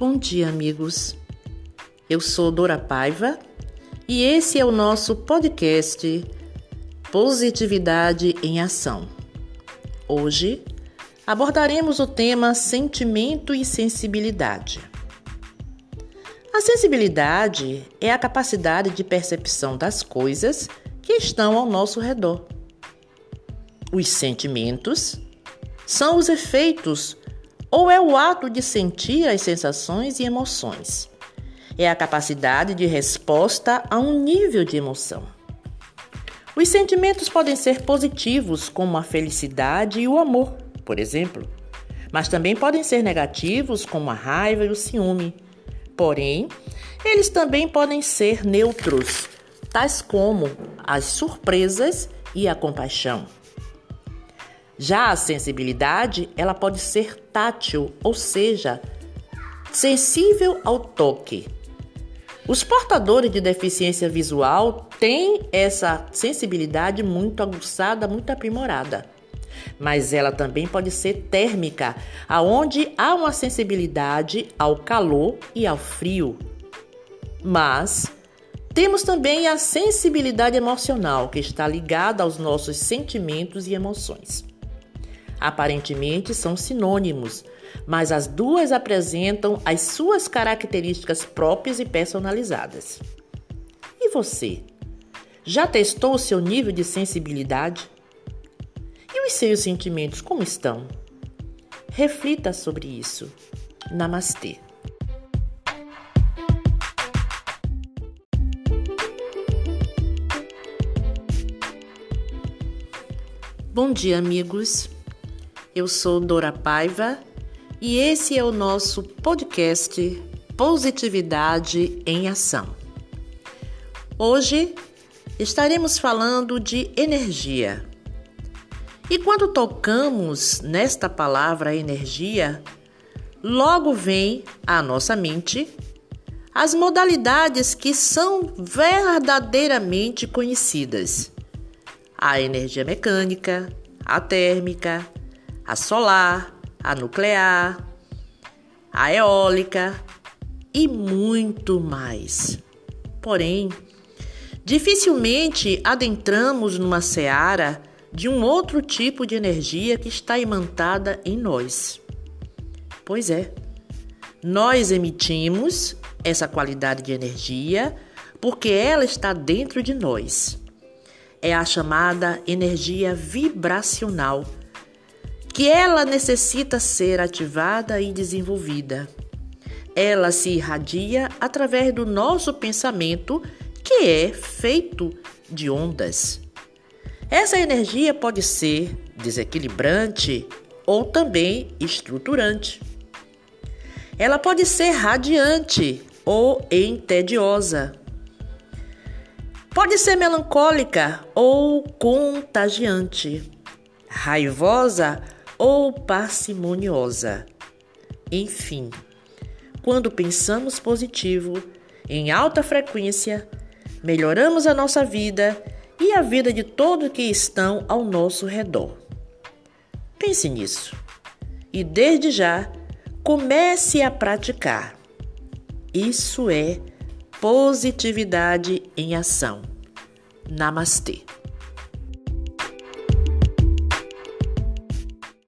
Bom dia, amigos. Eu sou Dora Paiva e esse é o nosso podcast Positividade em Ação. Hoje abordaremos o tema sentimento e sensibilidade. A sensibilidade é a capacidade de percepção das coisas que estão ao nosso redor. Os sentimentos são os efeitos ou é o ato de sentir as sensações e emoções. É a capacidade de resposta a um nível de emoção. Os sentimentos podem ser positivos, como a felicidade e o amor, por exemplo, mas também podem ser negativos, como a raiva e o ciúme. Porém, eles também podem ser neutros, tais como as surpresas e a compaixão. Já a sensibilidade, ela pode ser tátil, ou seja, sensível ao toque. Os portadores de deficiência visual têm essa sensibilidade muito aguçada, muito aprimorada. Mas ela também pode ser térmica, aonde há uma sensibilidade ao calor e ao frio. Mas temos também a sensibilidade emocional, que está ligada aos nossos sentimentos e emoções. Aparentemente são sinônimos, mas as duas apresentam as suas características próprias e personalizadas. E você? Já testou o seu nível de sensibilidade? E os seus sentimentos como estão? Reflita sobre isso. Namastê. Bom dia, amigos. Eu sou Dora Paiva e esse é o nosso podcast Positividade em Ação. Hoje estaremos falando de energia. E quando tocamos nesta palavra energia, logo vem à nossa mente as modalidades que são verdadeiramente conhecidas: a energia mecânica, a térmica, a solar, a nuclear, a eólica e muito mais. Porém, dificilmente adentramos numa seara de um outro tipo de energia que está imantada em nós. Pois é, nós emitimos essa qualidade de energia porque ela está dentro de nós. É a chamada energia vibracional que ela necessita ser ativada e desenvolvida. Ela se irradia através do nosso pensamento, que é feito de ondas. Essa energia pode ser desequilibrante ou também estruturante. Ela pode ser radiante ou entediosa. Pode ser melancólica ou contagiante, raivosa ou parcimoniosa. Enfim, quando pensamos positivo, em alta frequência, melhoramos a nossa vida e a vida de todos que estão ao nosso redor. Pense nisso e desde já comece a praticar. Isso é positividade em ação. Namastê.